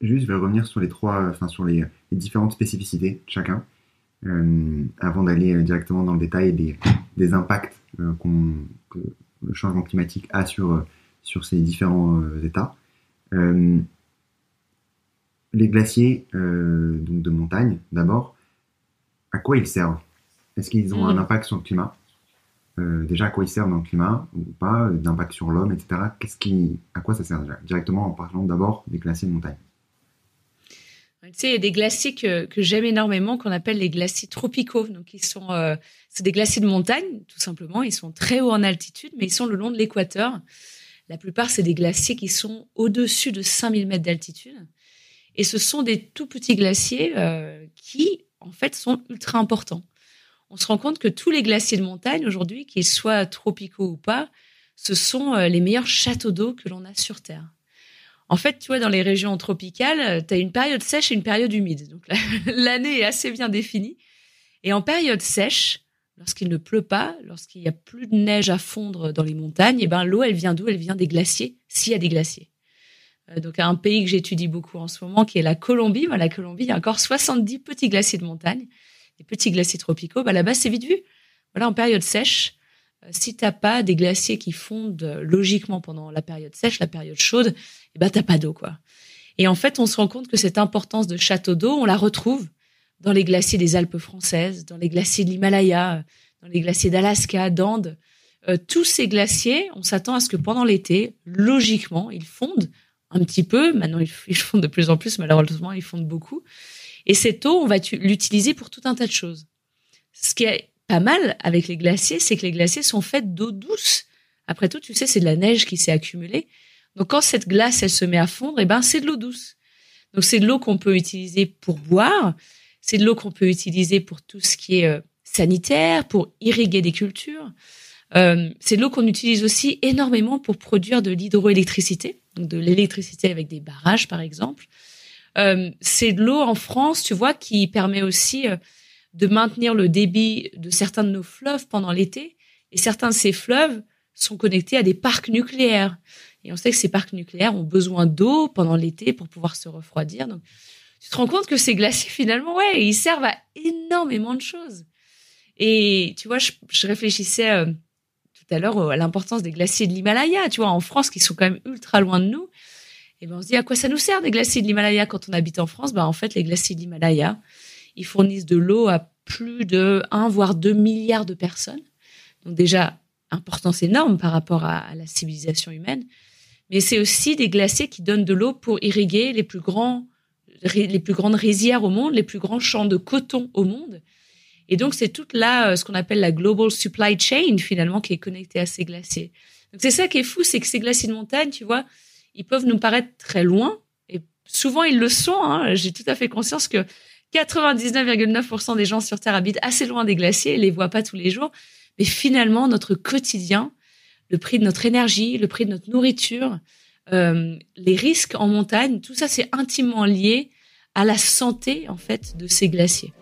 Juste, je vais revenir sur les trois, enfin sur les, différentes spécificités de chacun, euh, avant d'aller directement dans le détail des, des impacts euh, que le changement climatique a sur, sur ces différents états. les glaciers donc de montagne, d'abord, à quoi ils servent? Est-ce qu'ils ont un mm. impact sur le climat? Euh, Déjà, à quoi ils servent dans le climat ou pas D'impact sur l'homme, etc. Qu'est-ce qui, à quoi ça sert déjà? Directement en parlant d'abord des glaciers de montagne. Il y a des glaciers que, j'aime énormément, qu'on appelle les glaciers tropicaux. Donc, ils sont, euh, c'est des glaciers de montagne, tout simplement. Ils sont très hauts en altitude, mais ils sont le long de l'équateur. La plupart, c'est des glaciers qui sont au-dessus de 5000 mètres d'altitude. Et ce sont des tout petits glaciers euh, qui, en fait, sont ultra importants. On se rend compte que tous les glaciers de montagne aujourd'hui, qu'ils soient tropicaux ou pas, ce sont euh, les meilleurs châteaux d'eau que l'on a sur Terre. En fait, tu vois, dans les régions tropicales, euh, tu as une période sèche et une période humide. Donc l'année est assez bien définie. Et en période sèche, lorsqu'il ne pleut pas, lorsqu'il n'y a plus de neige à fondre dans les montagnes, et eh ben l'eau, elle vient d'où? Elle vient des glaciers, s'il y a des glaciers. Euh, donc un pays que j'étudie beaucoup en ce moment, qui est la Colombie. la Colombie, il y a encore 70 petits glaciers de montagne, des petits glaciers tropicaux. Bah, là-bas, c'est vite vu. Voilà, en période sèche, euh, si t'as pas des glaciers qui fondent euh, logiquement pendant la période sèche, la période chaude, eh ben t'as pas d'eau quoi. Et en fait, on se rend compte que cette importance de château d'eau, on la retrouve dans les glaciers des Alpes françaises, dans les glaciers de l'Himalaya, dans les glaciers d'Alaska, d'Andes. tous ces glaciers, on s'attend à ce que pendant l'été, logiquement, ils fondent un petit peu. Maintenant, ils, fondent de plus en plus. Malheureusement, ils fondent beaucoup. Et cette eau, on va l'utiliser pour tout un tas de choses. Ce qui est pas mal avec les glaciers, c'est que les glaciers sont faits d'eau douce. Après tout, tu sais, c'est de la neige qui s'est accumulée. Donc, quand cette glace, elle se met à fondre, eh ben, c'est de l'eau douce. Donc, c'est de l'eau qu'on peut utiliser pour boire. C'est de l'eau qu'on peut utiliser pour tout ce qui est euh, sanitaire, pour irriguer des cultures. Euh, c'est de l'eau qu'on utilise aussi énormément pour produire de l'hydroélectricité donc de l'électricité avec des barrages par exemple. Euh, c'est de l'eau en France, tu vois, qui permet aussi euh, de maintenir le débit de certains de nos fleuves pendant l'été. Et certains de ces fleuves sont connectés à des parcs nucléaires. Et on sait que ces parcs nucléaires ont besoin d'eau pendant l'été pour pouvoir se refroidir. Donc, tu te rends compte que ces glaciers, finalement, ouais, ils servent à énormément de choses. Et tu vois, je, réfléchissais euh, tout à l'heure à l'importance des glaciers de l'Himalaya, tu vois, en France, qui sont quand même ultra loin de nous. Et ben on se dit à quoi ça nous sert des glaciers de l'Himalaya? Quand on habite en France Ben en fait, les glaciers de l'Himalaya, ils fournissent de l'eau à plus de 1 voire 2 milliards de personnes. Donc déjà, importance énorme par rapport à, la civilisation humaine. Mais c'est aussi des glaciers qui donnent de l'eau pour irriguer les plus grands les plus grandes rizières au monde, les plus grands champs de coton au monde. Et donc, c'est toute là, euh, ce qu'on appelle la global supply chain, finalement, qui est connectée à ces glaciers. Donc, c'est ça qui est fou, c'est que ces glaciers de montagne, tu vois, ils peuvent nous paraître très loin, et souvent ils le sont. Hein. J'ai tout à fait conscience que 99,9% des gens sur Terre habitent assez loin des glaciers, et les voient pas tous les jours. Mais finalement, notre quotidien, le prix de notre énergie, le prix de notre nourriture, euh, les risques en montagne, tout ça, c'est intimement lié à la santé, en fait, de ces glaciers.